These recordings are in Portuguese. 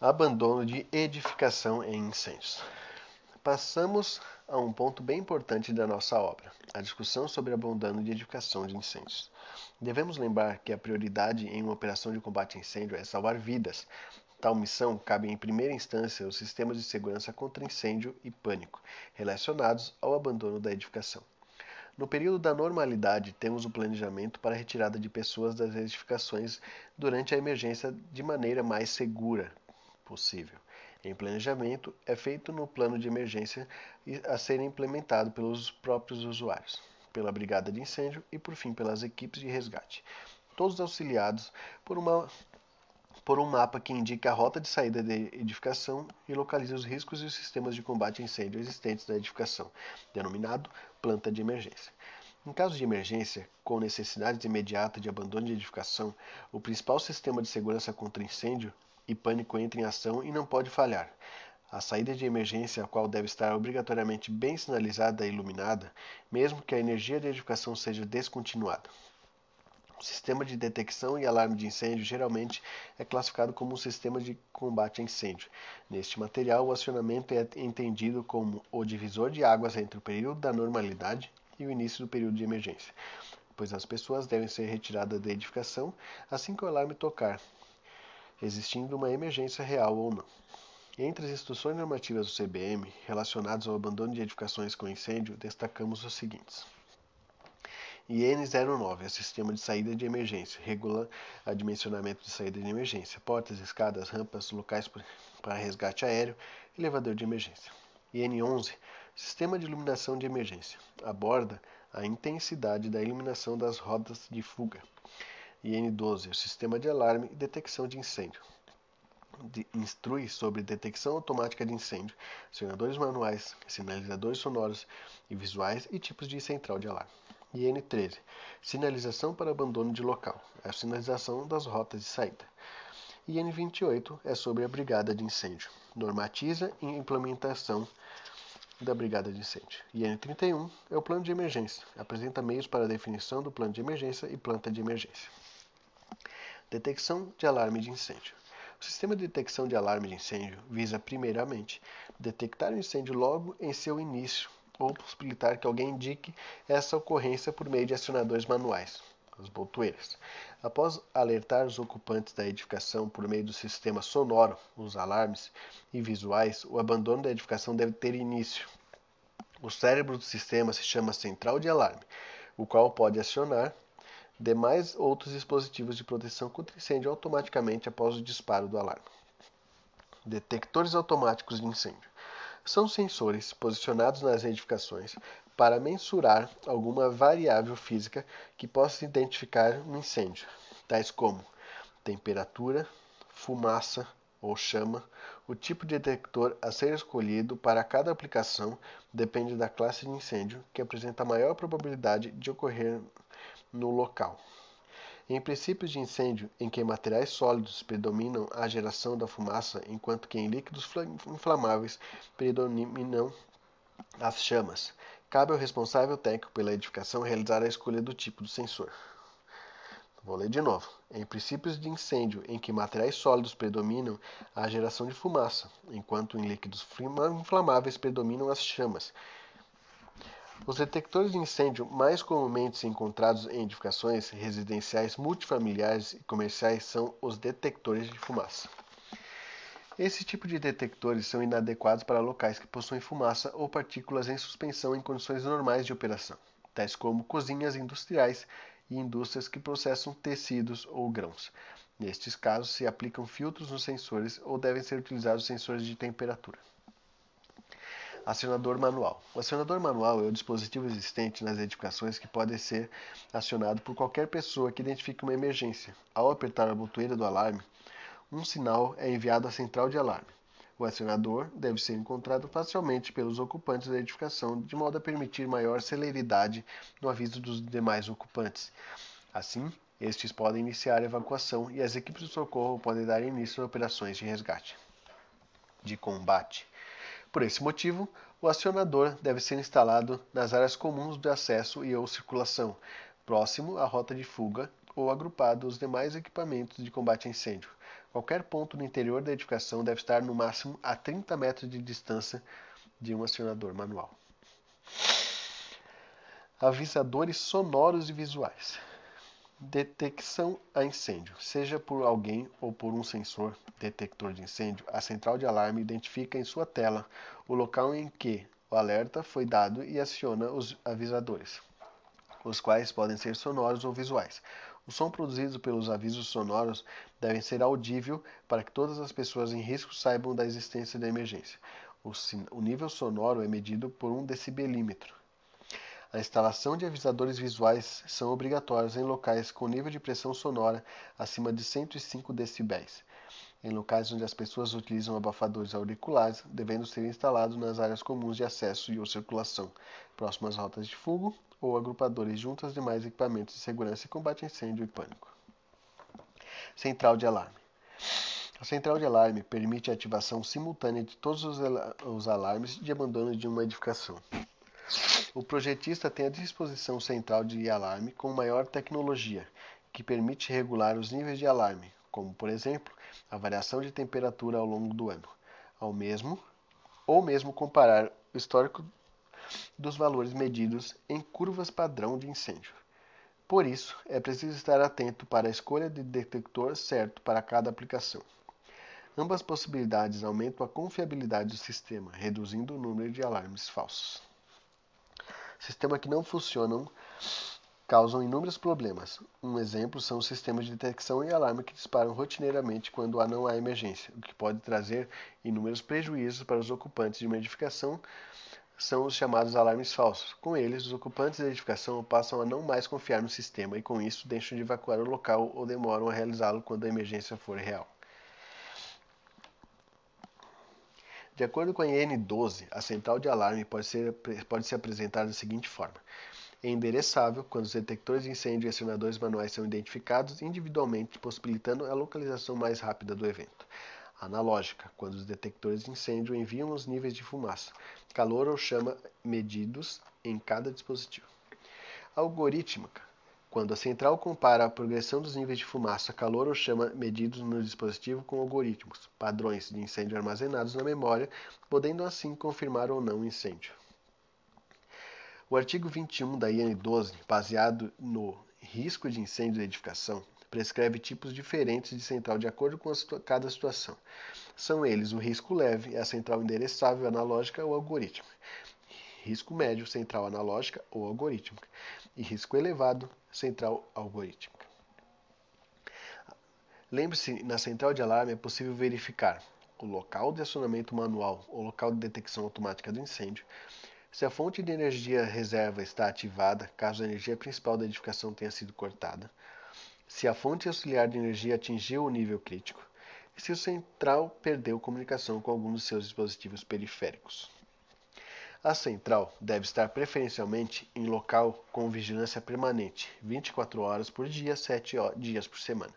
Abandono de edificação em incêndios. Passamos a um ponto bem importante da nossa obra, a discussão sobre abandono de edificação de incêndios. Devemos lembrar que a prioridade em uma operação de combate a incêndio é salvar vidas. Tal missão cabe em primeira instância aos sistemas de segurança contra incêndio e pânico, relacionados ao abandono da edificação. No período da normalidade, temos o planejamento para a retirada de pessoas das edificações durante a emergência de maneira mais segura, possível em planejamento é feito no plano de emergência a ser implementado pelos próprios usuários, pela brigada de incêndio e, por fim, pelas equipes de resgate, todos auxiliados por, uma, por um mapa que indica a rota de saída da edificação e localiza os riscos e os sistemas de combate a incêndio existentes na edificação, denominado planta de emergência. Em caso de emergência, com necessidade imediata de abandono de edificação, o principal sistema de segurança contra incêndio e pânico entra em ação e não pode falhar. A saída de emergência, a qual deve estar obrigatoriamente bem sinalizada e iluminada, mesmo que a energia de edificação seja descontinuada. O sistema de detecção e alarme de incêndio geralmente é classificado como um sistema de combate a incêndio. Neste material, o acionamento é entendido como o divisor de águas entre o período da normalidade e o início do período de emergência, pois as pessoas devem ser retiradas da edificação assim que o alarme tocar, existindo uma emergência real ou não. Entre as instruções normativas do CBM relacionadas ao abandono de edificações com incêndio, destacamos os seguintes. IN 09 é sistema de saída de emergência, regula o dimensionamento de saída de emergência, portas, escadas, rampas, locais para resgate aéreo, elevador de emergência. IN 11 sistema de iluminação de emergência, aborda a intensidade da iluminação das rodas de fuga. IN12, o sistema de alarme e detecção de incêndio. De, instrui sobre detecção automática de incêndio, acionadores manuais, sinalizadores sonoros e visuais e tipos de central de alarme. IN13, sinalização para abandono de local, é a sinalização das rotas de saída. IN28 é sobre a brigada de incêndio, normatiza e implementação da brigada de incêndio. IN31 é o plano de emergência, apresenta meios para definição do plano de emergência e planta de emergência. Detecção de alarme de incêndio. O sistema de detecção de alarme de incêndio visa, primeiramente, detectar o incêndio logo em seu início ou possibilitar que alguém indique essa ocorrência por meio de acionadores manuais, as botoeiras. Após alertar os ocupantes da edificação por meio do sistema sonoro, os alarmes e visuais, o abandono da edificação deve ter início. O cérebro do sistema se chama central de alarme, o qual pode acionar demais outros dispositivos de proteção contra incêndio automaticamente após o disparo do alarme. Detectores automáticos de incêndio são sensores posicionados nas edificações para mensurar alguma variável física que possa identificar um incêndio, tais como temperatura, fumaça ou chama. O tipo de detector a ser escolhido para cada aplicação depende da classe de incêndio, que apresenta maior probabilidade de ocorrer no local. Em princípios de incêndio em que materiais sólidos predominam a geração da fumaça, enquanto que em líquidos inflamáveis predominam as chamas, cabe ao responsável técnico pela edificação realizar a escolha do tipo do sensor. Vou ler de novo. Em princípios de incêndio em que materiais sólidos predominam a geração de fumaça, enquanto em líquidos inflamáveis predominam as chamas, os detectores de incêndio mais comumente encontrados em edificações residenciais multifamiliares e comerciais são os detectores de fumaça. Esse tipo de detectores são inadequados para locais que possuem fumaça ou partículas em suspensão em condições normais de operação, tais como cozinhas industriais e indústrias que processam tecidos ou grãos. Nestes casos, se aplicam filtros nos sensores ou devem ser utilizados sensores de temperatura. Acionador manual. O acionador manual é o dispositivo existente nas edificações que pode ser acionado por qualquer pessoa que identifique uma emergência. Ao apertar a botoeira do alarme, um sinal é enviado à central de alarme. O acionador deve ser encontrado facilmente pelos ocupantes da edificação, de modo a permitir maior celeridade no aviso dos demais ocupantes. Assim, estes podem iniciar a evacuação e as equipes de socorro podem dar início a operações de resgate. De combate. Por esse motivo, o acionador deve ser instalado nas áreas comuns de acesso e ou circulação, próximo à rota de fuga ou agrupado aos demais equipamentos de combate a incêndio, Qualquer ponto no interior da edificação deve estar no máximo a 30 metros de distância de um acionador manual. Avisadores sonoros e visuais. Detecção a incêndio. Seja por alguém ou por um sensor detector de incêndio, a central de alarme identifica em sua tela o local em que o alerta foi dado e aciona os avisadores, os quais podem ser sonoros ou visuais. O som produzido pelos avisos sonoros deve ser audível para que todas as pessoas em risco saibam da existência da emergência. O, o nível sonoro é medido por um decibelímetro. A instalação de avisadores visuais são obrigatórios em locais com nível de pressão sonora acima de 105 decibéis. Em locais onde as pessoas utilizam abafadores auriculares, devendo ser instalados nas áreas comuns de acesso e ou circulação, próximas rotas de fogo ou agrupadores junto aos demais equipamentos de segurança e combate a incêndio e pânico. Central de alarme. A central de alarme permite a ativação simultânea de todos os alarmes de abandono de uma edificação. O projetista tem a disposição central de alarme com maior tecnologia, que permite regular os níveis de alarme, como, por exemplo, a variação de temperatura ao longo do ano, ao mesmo ou mesmo comparar o histórico dos valores medidos em curvas padrão de incêndio. Por isso, é preciso estar atento para a escolha de detector certo para cada aplicação. Ambas possibilidades aumentam a confiabilidade do sistema, reduzindo o número de alarmes falsos. Sistemas que não funcionam causam inúmeros problemas. Um exemplo são os sistemas de detecção e alarme que disparam rotineiramente quando não há emergência, o que pode trazer inúmeros prejuízos para os ocupantes de uma edificação. São os chamados alarmes falsos. Com eles, os ocupantes da edificação passam a não mais confiar no sistema e, com isso, deixam de evacuar o local ou demoram a realizá-lo quando a emergência for real. De acordo com a IN12, a central de alarme pode, ser, pode se apresentar da seguinte forma. É endereçável quando os detectores de incêndio e acionadores manuais são identificados individualmente, possibilitando a localização mais rápida do evento. Analógica, quando os detectores de incêndio enviam os níveis de fumaça, calor ou chama medidos em cada dispositivo. Algorítmica, quando a central compara a progressão dos níveis de fumaça, calor ou chama medidos no dispositivo com algoritmos, padrões de incêndio armazenados na memória, podendo assim confirmar ou não o incêndio. O artigo 21 da IN 12, baseado no risco de incêndio da edificação, prescreve tipos diferentes de central de acordo com cada situação. São eles o risco leve, a central endereçável, analógica ou algorítmica. Risco médio, central analógica ou algorítmica. E risco elevado, central algorítmica. Lembre-se, na central de alarme é possível verificar o local de acionamento manual ou local de detecção automática do incêndio, se a fonte de energia reserva está ativada, caso a energia principal da edificação tenha sido cortada, se a fonte auxiliar de energia atingiu o nível crítico e se o central perdeu comunicação com algum dos seus dispositivos periféricos. A central deve estar preferencialmente em local com vigilância permanente, 24 horas por dia, 7 dias por semana,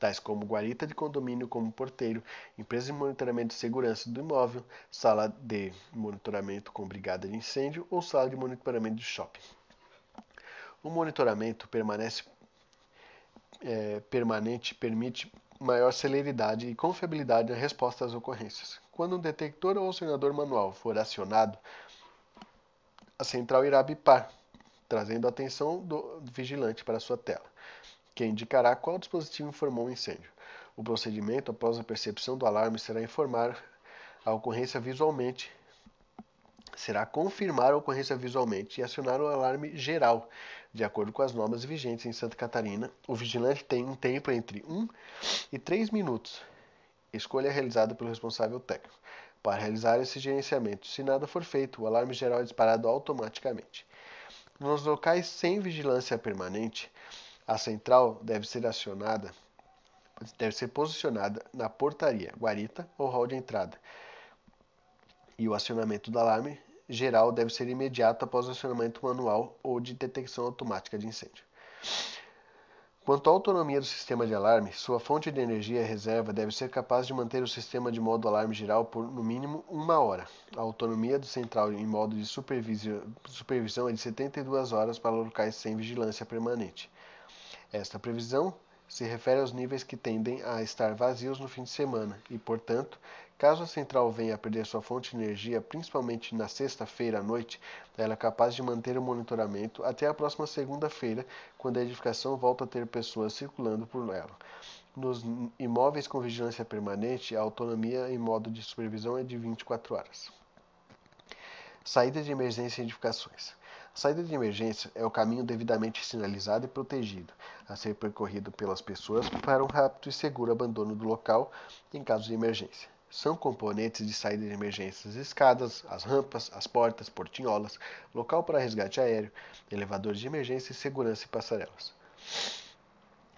tais como guarita de condomínio como porteiro, empresa de monitoramento de segurança do imóvel, sala de monitoramento com brigada de incêndio ou sala de monitoramento de shopping. O monitoramento permanece, é, permanente permite maior celeridade e confiabilidade na resposta às ocorrências. Quando um detector ou acionador manual for acionado, a central irá bipar, trazendo a atenção do vigilante para sua tela, que indicará qual dispositivo informou o incêndio. O procedimento, após a percepção do alarme, será informar a ocorrência visualmente, será confirmar a ocorrência visualmente e acionar o alarme geral, de acordo com as normas vigentes em Santa Catarina. O vigilante tem um tempo entre 1 e 3 minutos. Escolha realizada pelo responsável técnico para realizar esse gerenciamento. Se nada for feito, o alarme geral é disparado automaticamente. Nos locais sem vigilância permanente, a central deve ser acionada, deve ser posicionada na portaria, guarita ou hall de entrada. E o acionamento do alarme geral deve ser imediato após o acionamento manual ou de detecção automática de incêndio. Quanto à autonomia do sistema de alarme, sua fonte de energia reserva deve ser capaz de manter o sistema de modo alarme geral por no mínimo uma hora. A autonomia do central em modo de supervisão é de 72 horas para locais sem vigilância permanente. Esta previsão se refere aos níveis que tendem a estar vazios no fim de semana e, portanto, caso a central venha a perder sua fonte de energia, principalmente na sexta-feira à noite, ela é capaz de manter o monitoramento até a próxima segunda-feira, quando a edificação volta a ter pessoas circulando por ela. Nos imóveis com vigilância permanente, a autonomia em modo de supervisão é de 24 horas. Saída de emergência em edificações. A saída de emergência é o caminho devidamente sinalizado e protegido, a ser percorrido pelas pessoas para um rápido e seguro abandono do local em caso de emergência. São componentes de saída de emergência as escadas, as rampas, as portas, portinholas, local para resgate aéreo, elevadores de emergência, segurança e passarelas.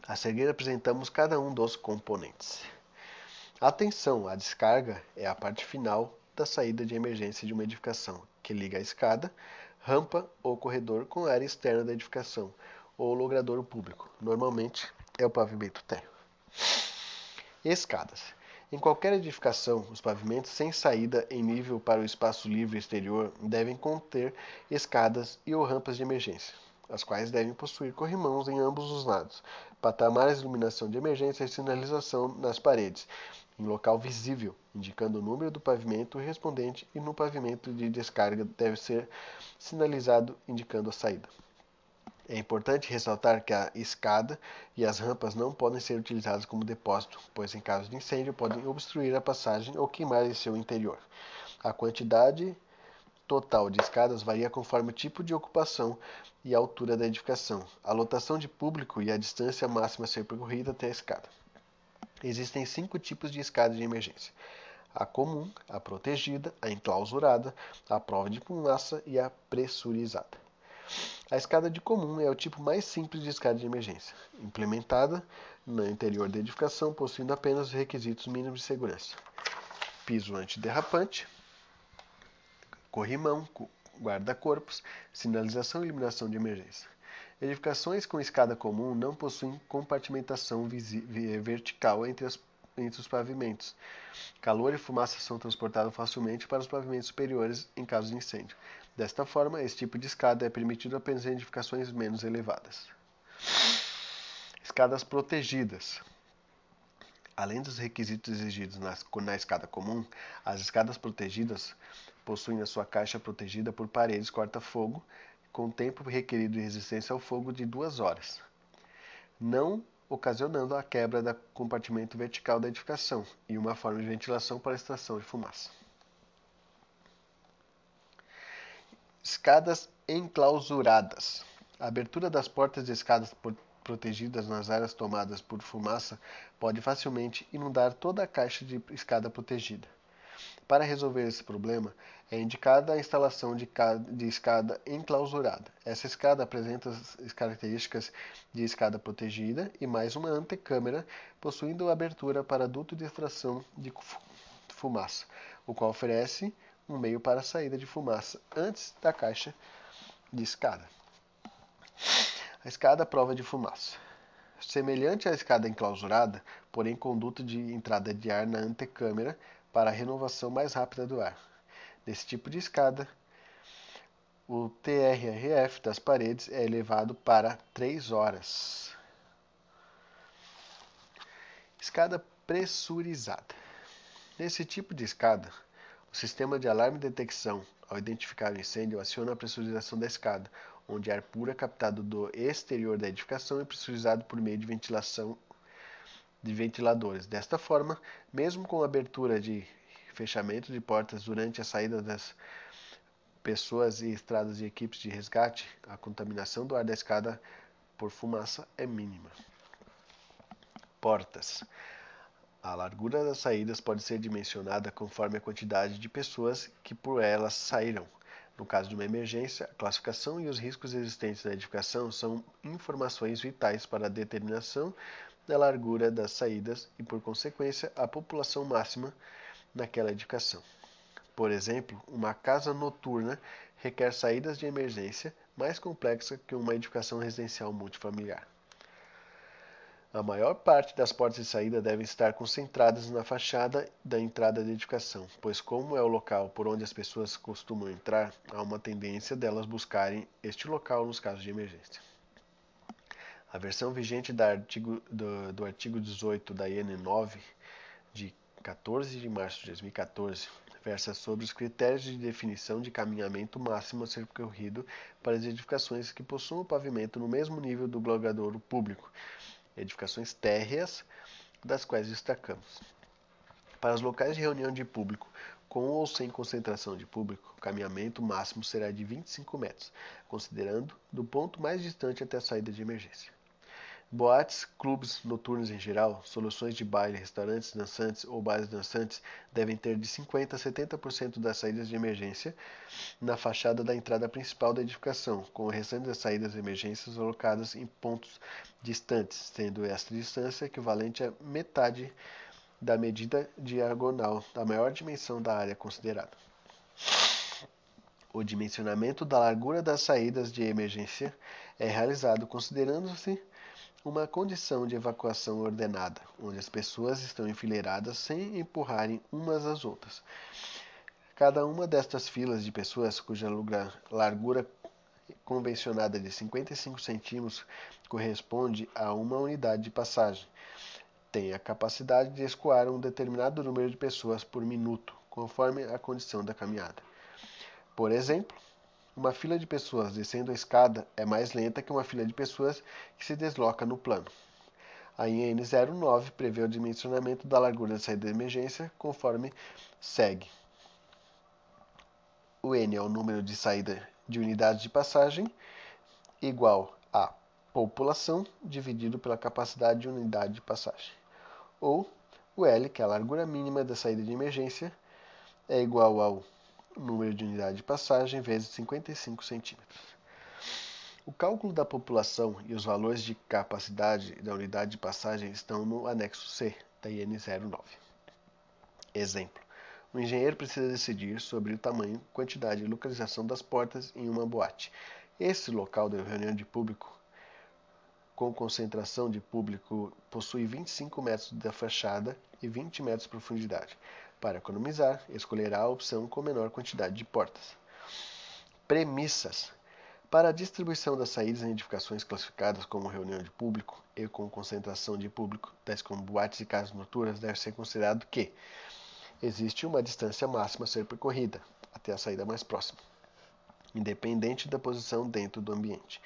A seguir apresentamos cada um dos componentes. Atenção, a descarga é a parte final da saída de emergência de uma edificação, que liga a escada, rampa ou corredor com a área externa da edificação ou logrador público. Normalmente é o pavimento térreo. Escadas. Em qualquer edificação, os pavimentos sem saída em nível para o espaço livre exterior devem conter escadas e ou rampas de emergência as quais devem possuir corrimãos em ambos os lados, patamares de iluminação de emergência e sinalização nas paredes, em local visível, indicando o número do pavimento respondente e no pavimento de descarga deve ser sinalizado indicando a saída. É importante ressaltar que a escada e as rampas não podem ser utilizadas como depósito, pois em caso de incêndio podem obstruir a passagem ou queimar em seu interior. A quantidade total de escadas varia conforme o tipo de ocupação e a altura da edificação, a lotação de público e a distância máxima a ser percorrida até a escada. Existem cinco tipos de escada de emergência: a comum, a protegida, a enclausurada, a prova de fumaça e a pressurizada. A escada de comum é o tipo mais simples de escada de emergência, implementada no interior da edificação, possuindo apenas os requisitos mínimos de segurança: piso antiderrapante, corrimão, guarda-corpos, sinalização e iluminação de emergência. Edificações com escada comum não possuem compartimentação vertical entre, as, entre, os pavimentos. Calor e fumaça são transportados facilmente para os pavimentos superiores em caso de incêndio. Desta forma, esse tipo de escada é permitido apenas em edificações menos elevadas. Escadas protegidas. Além dos requisitos exigidos na, na escada comum, as escadas protegidas possuem a sua caixa protegida por paredes corta-fogo, com tempo requerido de resistência ao fogo de duas horas, não ocasionando a quebra do compartimento vertical da edificação e uma forma de ventilação para a extração de fumaça. Escadas enclausuradas. A abertura das portas de escadas protegidas nas áreas tomadas por fumaça pode facilmente inundar toda a caixa de escada protegida. Para resolver esse problema, é indicada a instalação de, escada enclausurada. Essa escada apresenta as características de escada protegida e mais uma antecâmara, possuindo abertura para duto de extração de fumaça, o qual oferece um meio para a saída de fumaça antes da caixa de escada. A escada prova de fumaça. Semelhante à escada enclausurada, porém com duto de entrada de ar na antecâmara para a renovação mais rápida do ar. Nesse tipo de escada, o TRRF das paredes é elevado para 3 horas. Escada pressurizada. Nesse tipo de escada, sistema de alarme e detecção, ao identificar o incêndio, aciona a pressurização da escada, onde ar puro é captado do exterior da edificação e pressurizado por meio de ventilação de ventiladores. Desta forma, mesmo com abertura de fechamento de portas durante a saída das pessoas e estradas de equipes de resgate, a contaminação do ar da escada por fumaça é mínima. Portas. A largura das saídas pode ser dimensionada conforme a quantidade de pessoas que por elas saíram. No caso de uma emergência, a classificação e os riscos existentes na edificação são informações vitais para a determinação da largura das saídas e, por consequência, a população máxima naquela edificação. Por exemplo, uma casa noturna requer saídas de emergência mais complexa que uma edificação residencial multifamiliar. A maior parte das portas de saída devem estar concentradas na fachada da entrada da edificação, pois, como é o local por onde as pessoas costumam entrar, há uma tendência delas buscarem este local nos casos de emergência. A versão vigente artigo, do, do, artigo 18 da IN 9, de 14 de março de 2014, versa sobre os critérios de definição de caminhamento máximo a ser percorrido para as edificações que possuam o pavimento no mesmo nível do glogadouro público, edificações térreas, das quais destacamos. Para os locais de reunião de público, com ou sem concentração de público, o caminhamento máximo será de 25 metros, considerando do ponto mais distante até a saída de emergência. Boates, clubes noturnos em geral, soluções de baile, restaurantes dançantes ou bares dançantes devem ter de 50% a 70% das saídas de emergência na fachada da entrada principal da edificação, com o restante das saídas de emergência alocadas em pontos distantes, sendo esta distância equivalente a metade da medida diagonal da maior dimensão da área considerada. O dimensionamento da largura das saídas de emergência é realizado considerando-se uma condição de evacuação ordenada, onde as pessoas estão enfileiradas sem empurrarem umas às outras. Cada uma destas filas de pessoas, cuja largura convencionada de 55 centímetros corresponde a uma unidade de passagem, tem a capacidade de escoar um determinado número de pessoas por minuto, conforme a condição da caminhada. Por exemplo, uma fila de pessoas descendo a escada é mais lenta que uma fila de pessoas que se desloca no plano. A IN 09 prevê o dimensionamento da largura da saída de emergência conforme segue. O N é o número de saída de unidades de passagem, igual a população dividido pela capacidade de unidade de passagem. Ou o L, que é a largura mínima da saída de emergência, é igual ao número de unidade de passagem vezes 55 centímetros. O cálculo da população e os valores de capacidade da unidade de passagem estão no anexo C da IN 09. Exemplo. O engenheiro precisa decidir sobre o tamanho, quantidade e localização das portas em uma boate. Esse local de reunião de público com concentração de público possui 25 metros da fachada e 20 metros de profundidade. Para economizar, escolherá a opção com menor quantidade de portas. Premissas. Para a distribuição das saídas em edificações classificadas como reunião de público e com concentração de público, tais como boates e casas noturnas, deve ser considerado que existe uma distância máxima a ser percorrida até a saída mais próxima, independente da posição dentro do ambiente.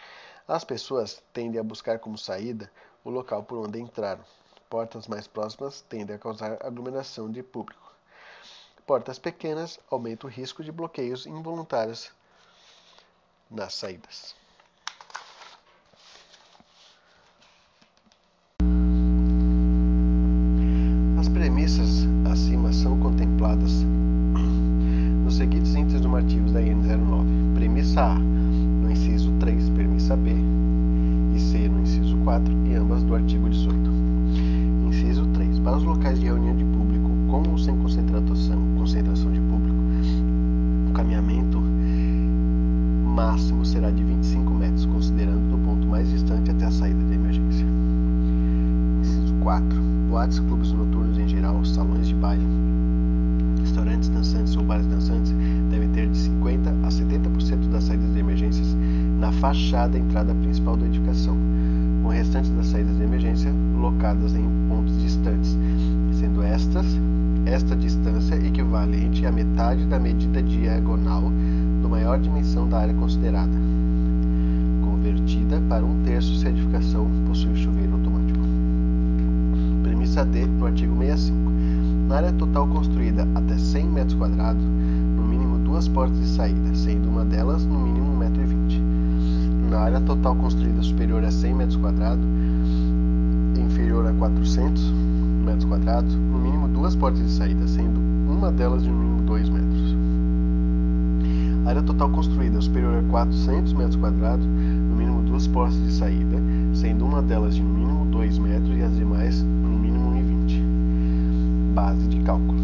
As pessoas tendem a buscar como saída o local por onde entraram. Portas mais próximas tendem a causar aglomeração de público. Portas pequenas aumentam o risco de bloqueios involuntários nas saídas. As premissas acima são contempladas nos seguintes índices normativos da IN 09. Premissa A, no inciso 3, premissa B e C no inciso 4 e ambas do artigo 18. Inciso 3. Para os locais de reunião de com ou sem concentração, concentração de público, o caminhamento máximo será de 25 metros, considerando do ponto mais distante até a saída de emergência. Inciso 4. Boates, clubes noturnos em geral, salões de baile, restaurantes dançantes ou bares dançantes devem ter de 50 a 70% das saídas de emergências na fachada entrada principal da edificação, com o restante das saídas de emergência locadas em pontos distantes, sendo estas esta distância equivalente à metade da medida diagonal do maior dimensão da área considerada, convertida para um terço se a edificação possui chuveiro automático. Premissa D do artigo 65. Na área total construída até 100 metros quadrados, no mínimo duas portas de saída, sendo uma delas no mínimo 1,20m. Na área total construída superior a 100 metros quadrados, inferior a 400 metros quadrados, no mínimo duas portas de saída, sendo uma delas de no mínimo 2 metros. A área total construída superior a 400 metros quadrados, no mínimo duas portas de saída, sendo uma delas de no mínimo 2 metros e as demais no mínimo 1,20. Base de cálculo.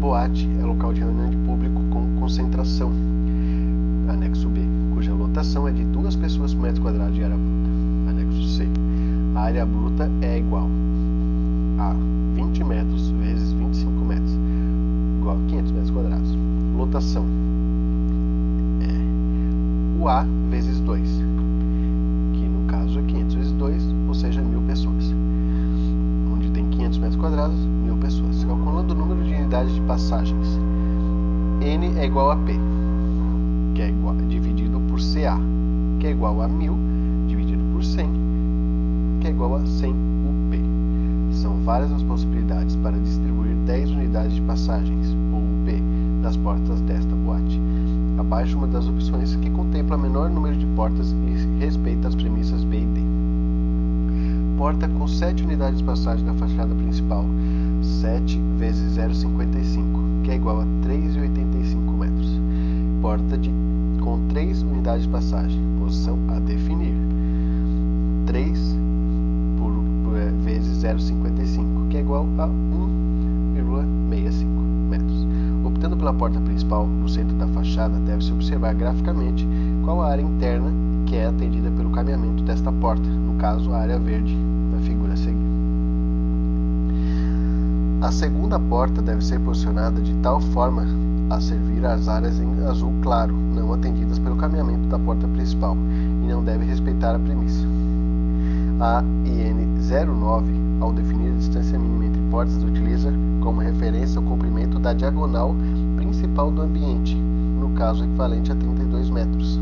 Boate é local de reunião de público com concentração. Anexo B, cuja lotação é de duas pessoas por metro quadrado de área bruta. Anexo C. A área bruta é igual a 20 metros equação. É o A vezes 2, que no caso é 500 vezes 2, ou seja, 1000 pessoas. Onde tem 500 metros quadrados, 1000 pessoas. Calculando o número de unidades de passagens, N é igual a P, que é igual, dividido por CA, que é igual a 1000 dividido por 100, que é igual a 100 UP. São várias as possibilidades para distribuir 10 unidades de passagens, ou das portas desta boate. Abaixo uma das opções que contempla menor número de portas e respeita as premissas B e D. Porta com 7 unidades de passagem na fachada principal, 7 vezes 0,55, que é igual a 3,85 metros. Porta de, com 3 unidades de passagem, posição a definir. 3 por, por, é, vezes 0,55, que é igual a 1,65 metros. Optando pela porta principal, no centro da fachada, deve-se observar graficamente qual a área interna que é atendida pelo caminhamento desta porta, no caso a área verde da figura a seguir. A segunda porta deve ser posicionada de tal forma a servir as áreas em azul claro, não atendidas pelo caminhamento da porta principal, e não deve respeitar a premissa. A IN 09, ao definir a distância mínima entre portas, utiliza como referência o comprimento da diagonal principal do ambiente, no caso equivalente a 32 metros.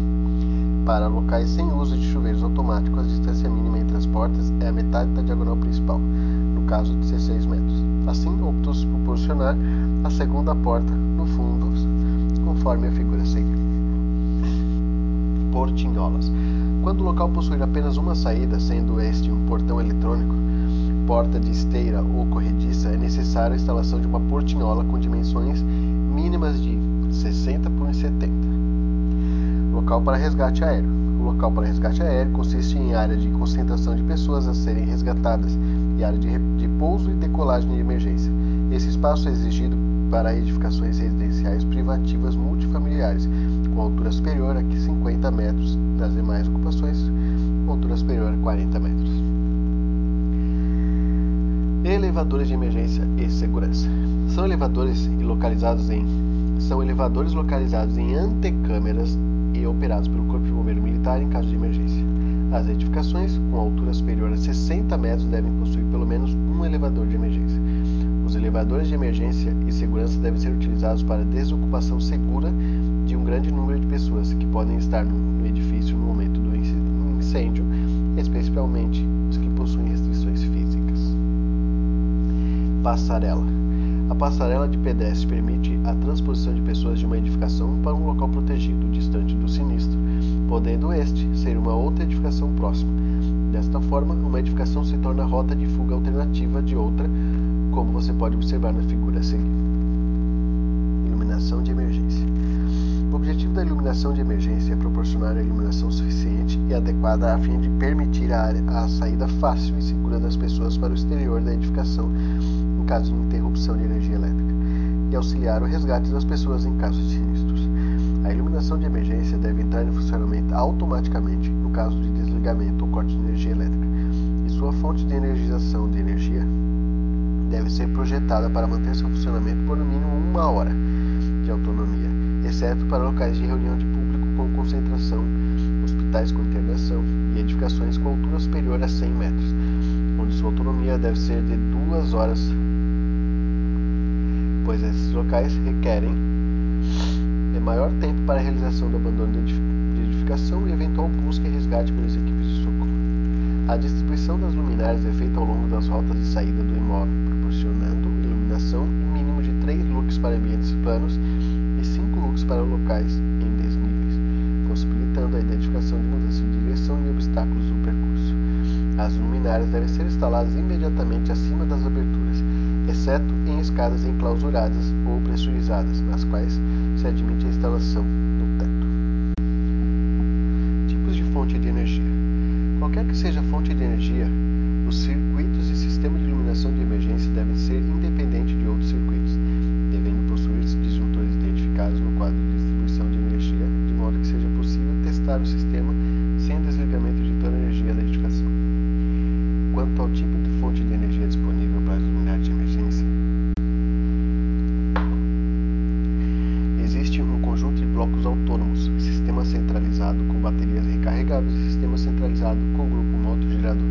Para locais sem uso de chuveiros automáticos, a distância mínima entre as portas é a metade da diagonal principal, no caso 16 metros. Assim, optou-se por posicionar a segunda porta no fundo, conforme a figura a seguir. Portinholas. Quando o local possuir apenas uma saída, sendo este um portão eletrônico, porta de esteira ou corrediça, é necessária a instalação de uma portinhola com dimensões mínimas de 60 por 70. Local para resgate aéreo. O local para resgate aéreo consiste em área de concentração de pessoas a serem resgatadas e área de, de pouso e decolagem de emergência. Esse espaço é exigido para edificações residenciais privativas multifamiliares, com altura superior a 50 metros, das demais ocupações com altura superior a 40 metros. Elevadores de emergência e segurança. São elevadores localizados em são elevadores localizados em antecâmeras e operados pelo Corpo de Bombeiro Militar em caso de emergência. As edificações com altura superior a 60 metros devem possuir pelo menos um elevador de emergência. Os elevadores de emergência e segurança devem ser utilizados para desocupação segura de um grande número de pessoas que podem estar no edifício no momento do incêndio, especialmente os que possuem restrições físicas. Passarela. A passarela de pedestre permite a transposição de pessoas de uma edificação para um local protegido, distante do sinistro, podendo este ser uma outra edificação próxima. Desta forma, uma edificação se torna rota de fuga alternativa de outra, como você pode observar na figura a seguir. Iluminação de emergência. O objetivo da iluminação de emergência é proporcionar a iluminação suficiente e adequada a fim de permitir a, área, a saída fácil e segura das pessoas para o exterior da edificação caso de interrupção de energia elétrica e auxiliar o resgate das pessoas em caso de sinistros. A iluminação de emergência deve entrar em funcionamento automaticamente no caso de desligamento ou corte de energia elétrica, e sua fonte de energização de energia deve ser projetada para manter seu funcionamento por no mínimo uma hora de autonomia, exceto para locais de reunião de público com concentração, hospitais com internação e edificações com altura superior a 100 metros, onde sua autonomia deve ser de duas horas, pois esses locais requerem maior tempo para a realização do abandono de edificação e eventual busca e resgate pelas equipes de socorro. A distribuição das luminárias é feita ao longo das rotas de saída do imóvel, proporcionando iluminação em mínimo de 3 lux para ambientes planos e 5 lux para locais em desníveis, possibilitando a identificação de mudança de direção e obstáculos no percurso. As luminárias devem ser instaladas imediatamente acima das aberturas, exceto em escadas enclausuradas ou pressurizadas, nas quais se admite a instalação do teto. Tipos de fonte de energia. Qualquer que seja a fonte de energia, os circuitos e sistema de iluminação de emergência devem ser independentes de outros circuitos, devendo possuir disjuntores identificados no quadro de distribuição de energia, de modo que seja possível testar o sistema sem desligamento de toda a energia da edificação. Quanto ao tipo de fonte de energia disponível para as unidades de emergência, existe um conjunto de blocos autônomos, sistema centralizado com baterias recarregáveis e sistema centralizado com grupo moto-gerador.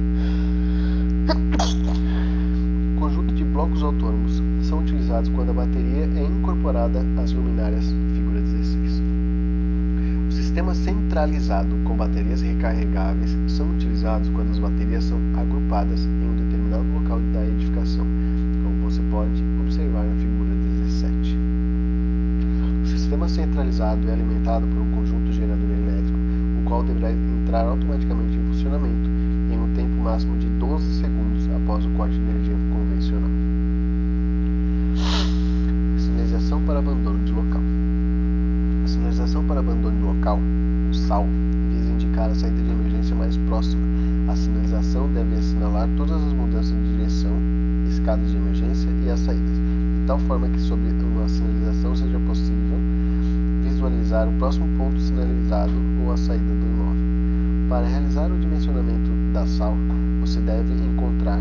Conjunto de blocos autônomos são utilizados quando a bateria é incorporada às luminárias figura 16. O sistema centralizado com baterias recarregáveis são utilizados quando as baterias são agrupadas em um determinado local da edificação, como você pode observar na figura 17. O sistema centralizado é alimentado por um conjunto gerador elétrico, o qual deverá entrar automaticamente em funcionamento em um tempo máximo de 12 segundos após o corte de energia convencional. Sinalização para abandono de local. A sinalização para abandono de local, o SAL, visa indicar a saída de emergência mais próxima. A sinalização deve assinalar todas as mudanças de direção, escadas de emergência e as saídas, de tal forma que sob uma sinalização seja possível visualizar o próximo ponto sinalizado ou a saída do imóvel. Para realizar o dimensionamento da SAL, você deve encontrar,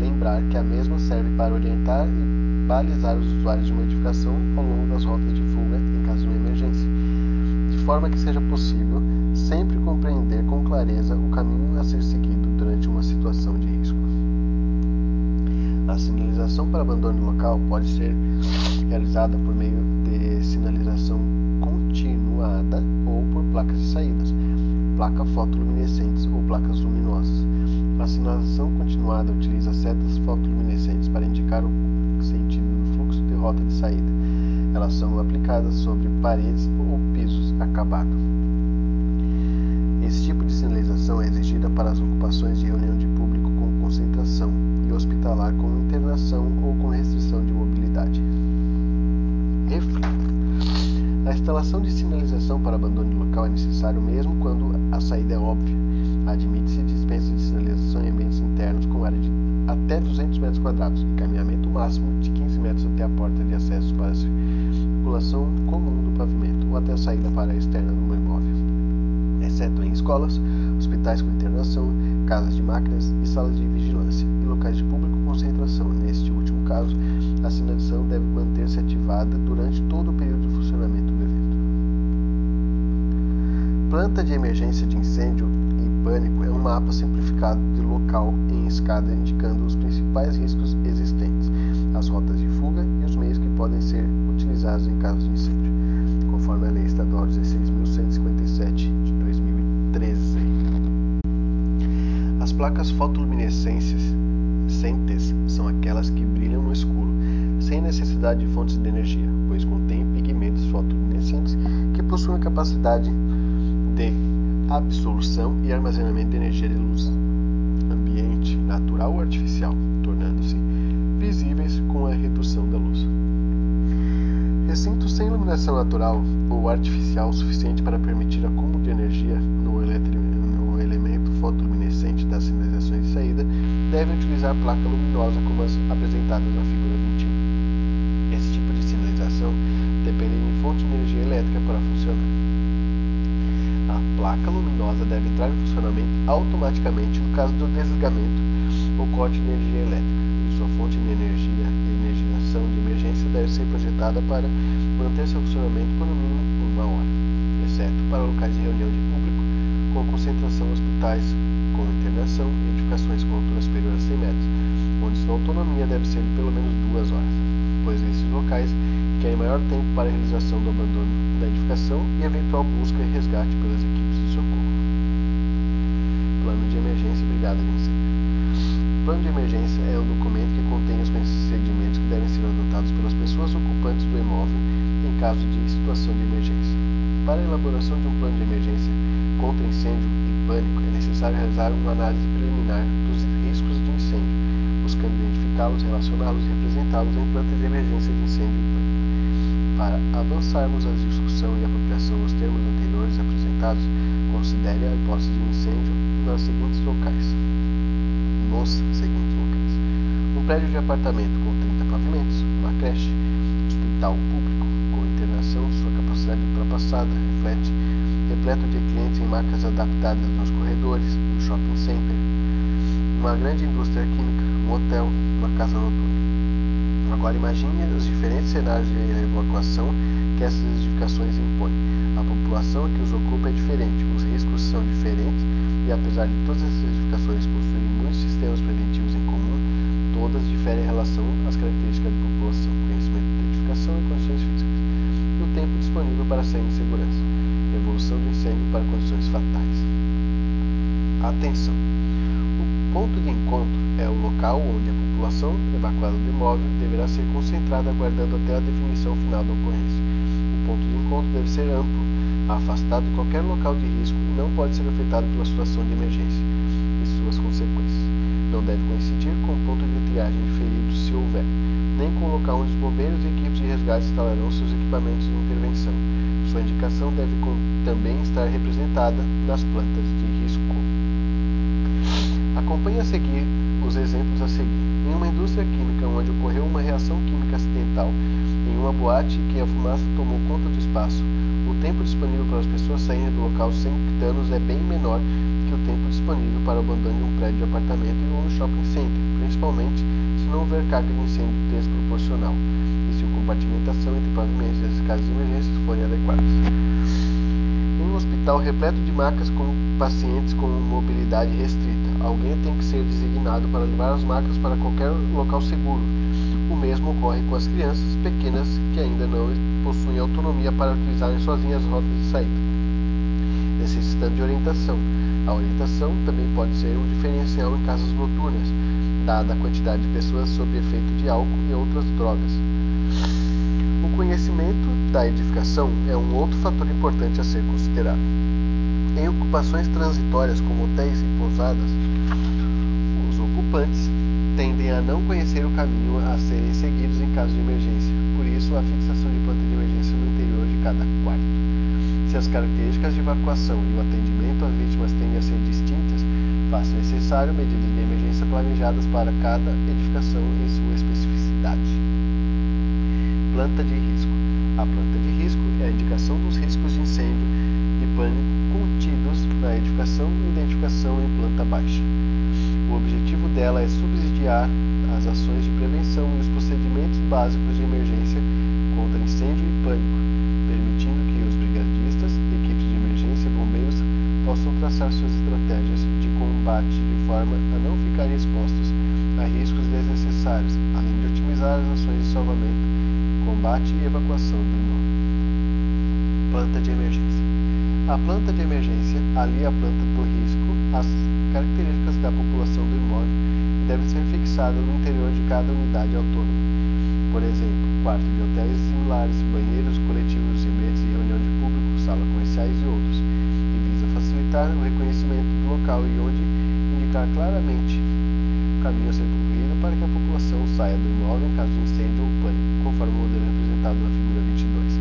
lembrar que a mesma serve para orientar e balizar os usuários de uma edificação ao longo das rotas de fuga em caso de uma emergência, de forma que seja possível sempre compreender com clareza o caminho a ser seguido durante uma situação de risco. A sinalização para abandono local pode ser realizada por meio de sinalização continuada ou por placas de saídas, placa fotoluminescentes ou placas luminosas. A sinalização continuada utiliza setas fotoluminescentes para indicar o sentido do fluxo de rota de saída. Elas são aplicadas sobre paredes ou pisos acabados. Esse tipo de sinalização é exigida para as ocupações de reunião de público com concentração e hospitalar com internação ou com restrição de mobilidade. Reflita. A instalação de sinalização para abandono é necessário mesmo quando a saída é óbvia. Admite-se dispensa de sinalização em ambientes internos com área de até 200 metros quadrados e caminhamento máximo de 15 metros até a porta de acesso para a circulação comum do pavimento ou até a saída para a externa do imóvel, exceto em escolas, hospitais com internação, casas de máquinas e salas de vigilância e locais de público concentração. Neste último caso, a sinalização deve manter-se ativada durante todo o período de funcionamento do evento. Planta de emergência de incêndio e pânico é um mapa simplificado de local em escada indicando os principais riscos existentes, as rotas de fuga e os meios que podem ser utilizados em caso de incêndio, conforme a Lei Estadual 16.157 de 2013. As placas fotoluminescentes são aquelas que brilham no escuro, sem necessidade de fontes de energia, pois contêm pigmentos fotoluminescentes que possuem a capacidade de absorção e armazenamento de energia de luz ambiente, natural ou artificial, tornando-se visíveis com a redução da luz. Recintos sem iluminação natural ou artificial suficiente para permitir acúmulo de energia no, no elemento fotoluminescente das sinalizações de saída devem utilizar placa luminosa como as apresentadas na figura 21. Esse tipo de sinalização depende de fonte de energia elétrica para funcionar. A placa luminosa deve entrar em funcionamento automaticamente no caso do desligamento ou corte de energia elétrica, e sua fonte de energia e energização de emergência deve ser projetada para manter seu funcionamento por no mínimo uma hora, exceto para locais de reunião de público com concentração hospitais com internação edificações com altura superior a 100 metros, onde sua autonomia deve ser de pelo menos duas horas, pois esses locais querem maior tempo para a realização do abandono da edificação e eventual busca e resgate pelas equipes de socorro. Plano de emergência e brigada de incêndio. O plano de emergência é um documento que contém os procedimentos que devem ser adotados pelas pessoas ocupantes do imóvel em caso de situação de emergência. Para a elaboração de um plano de emergência contra incêndio e pânico, é necessário realizar uma análise preliminar dos riscos de incêndio, buscando identificá-los, relacioná-los e representá-los em plantas de emergência de incêndio e pânico. Para avançarmos a discussão e apropriação dos termos anteriores apresentados, considere a hipótese de incêndio nas seguintes locais. Nos seguintes locais. Um prédio de apartamento com 30 pavimentos, uma creche, hospital público com internação, sua capacidade ultrapassada, reflete repleto de clientes em marcas adaptadas nos corredores, um shopping center, uma grande indústria química, um hotel, uma casa noturna. Agora imagine os diferentes cenários de evacuação que essas edificações impõem. A população que os ocupa é diferente, os riscos são diferentes e apesar de todas essas todas diferem em relação às características da população, conhecimento de edificação e condições físicas, e o tempo disponível para sair em segurança, evolução do incêndio para condições fatais. Atenção! O ponto de encontro é o local onde a população evacuada do imóvel deverá ser concentrada aguardando até a definição final da ocorrência. O ponto de encontro deve ser amplo, afastado de qualquer local de risco e não pode ser afetado pela situação de emergência. Não deve coincidir com o ponto de triagem de feridos, se houver, nem com o local onde os bombeiros e equipes de resgate instalarão seus equipamentos de intervenção. Sua indicação deve também estar representada nas plantas de risco. Acompanhe a seguir os exemplos a seguir. Em uma indústria química onde ocorreu uma reação química acidental em uma boate que a fumaça tomou conta do espaço, o tempo disponível para as pessoas saírem do local sem danos é bem menor tempo disponível para o abandono de um prédio de apartamento ou um shopping center, principalmente se não houver carga de incêndio desproporcional e se a compartimentação entre pavimentos e as escadas de emergência forem adequadas. Em um hospital repleto de macas com pacientes com mobilidade restrita, alguém tem que ser designado para levar as macas para qualquer local seguro. O mesmo ocorre com as crianças pequenas que ainda não possuem autonomia para utilizarem sozinhas as rotas de saída, necessitando de orientação. A orientação também pode ser um diferencial em casas noturnas, dada a quantidade de pessoas sob efeito de álcool e outras drogas. O conhecimento da edificação é um outro fator importante a ser considerado. Em ocupações transitórias como hotéis e pousadas, os ocupantes tendem a não conhecer o caminho a serem seguidos em caso de emergência, por isso a fixação de planta de emergência no interior de cada quarto. Se as características de evacuação e o atendimento às vítimas a ser distintas, faz necessário medidas de emergência planejadas para cada edificação em sua especificidade. Planta de risco. A planta de risco é a indicação dos riscos de incêndio e pânico contidos na edificação e identificação em planta baixa. O objetivo dela é subsidiar as ações de prevenção e os procedimentos básicos de emergência contra incêndio e pânico, permitindo que os brigadistas, equipes de emergência e bombeiros possam traçar suas estratégias de combate de forma a não ficarem expostos a riscos desnecessários, além de otimizar as ações de salvamento, combate e evacuação do imóvel. Planta de emergência. A planta de emergência alia a planta do risco às características da população do imóvel e deve ser fixada no interior de cada unidade autônoma. Por exemplo, quartos de hotéis similares, banheiros coletivos, ambientes de reunião de público, salas comerciais e outros, e o reconhecimento do local e onde indicar claramente o caminho a ser percorrido para que a população saia do imóvel em caso de incêndio ou pânico, conforme o modelo representado na figura 22.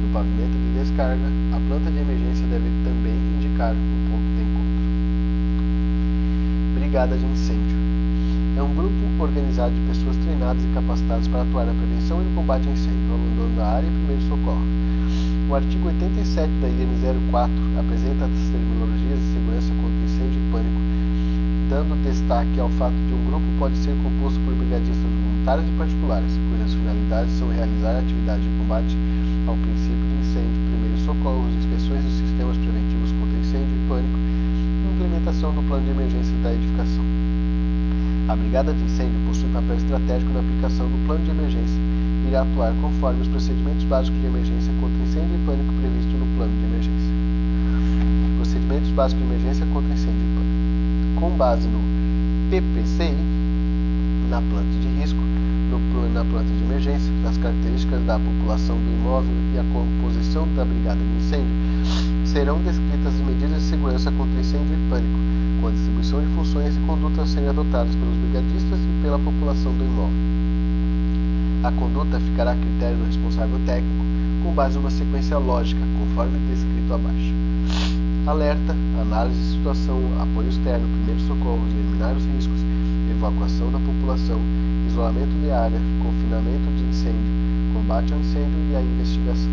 No pavimento de descarga, a planta de emergência deve também indicar o ponto de encontro. Brigada de incêndio. É um grupo organizado de pessoas treinadas e capacitadas para atuar na prevenção e no combate a incêndio, no abandono da área e primeiro socorro. O artigo 87 da IN 04 apresenta as terminologias de segurança contra incêndio e pânico, dando destaque ao fato de um grupo pode ser composto por brigadistas voluntários e particulares, cujas finalidades são realizar atividades de combate ao princípio de incêndio, primeiros socorros, inspeções dos sistemas preventivos contra incêndio e pânico e implementação do plano de emergência da edificação. A Brigada de Incêndio possui papel estratégico na aplicação do plano de emergência e irá atuar conforme os procedimentos básicos de emergência contra incêndio e pânico previsto no plano de emergência. Procedimentos básicos de emergência contra incêndio. Com base no PPCI, na planta de risco, no, na planta de emergência, nas características da população do imóvel e a composição da brigada de incêndio, serão descritas as medidas de segurança contra incêndio e pânico, com a distribuição de funções e condutas a serem adotadas pelos brigadistas e pela população do imóvel. A conduta ficará a critério do responsável técnico, com base em uma sequência lógica, conforme descrito abaixo. Alerta, análise de situação, apoio externo, primeiros socorros, eliminar os riscos, evacuação da população, isolamento de área, confinamento de incêndio, combate ao incêndio e a investigação.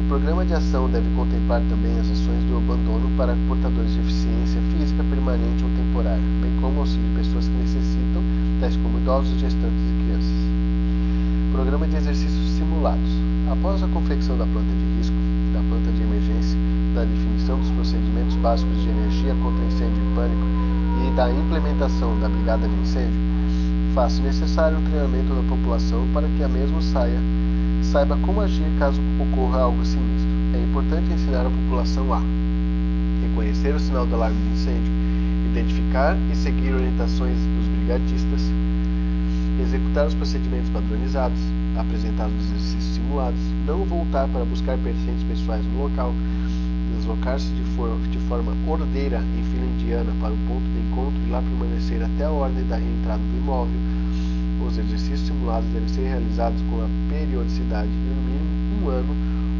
O programa de ação deve contemplar também as ações do abandono para portadores de deficiência física permanente ou temporária, bem como auxílio de pessoas que necessitam, tais como idosos, gestantes e crianças. Programa de exercícios simulados. Após a confecção da planta de risco, da planta de emergência, da definição dos procedimentos básicos de energia contra incêndio e pânico e da implementação da brigada de incêndio, Faz-se necessário o treinamento da população para que a mesma saia, saiba como agir caso ocorra algo sinistro. É importante ensinar a população a reconhecer o sinal do alarme de incêndio, identificar e seguir orientações dos brigadistas, executar os procedimentos padronizados, apresentar os exercícios simulados, não voltar para buscar pertences pessoais no local, deslocar-se de, for de, forma ordeira em fila indiana para o ponto de encontro e lá permanecer até a ordem da reentrada do imóvel. Os exercícios simulados devem ser realizados com a periodicidade de no mínimo um ano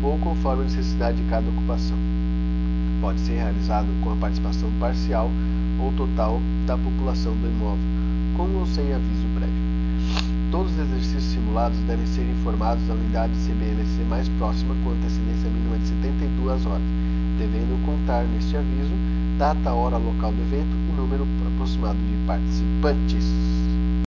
ou conforme a necessidade de cada ocupação. Pode ser realizado com a participação parcial ou total da população do imóvel, com ou sem aviso prévio. Todos os exercícios simulados devem ser informados à unidade CBMC mais próxima com antecedência mínima de 72 horas, devendo contar neste aviso data, hora, local do evento e número aproximado de participantes.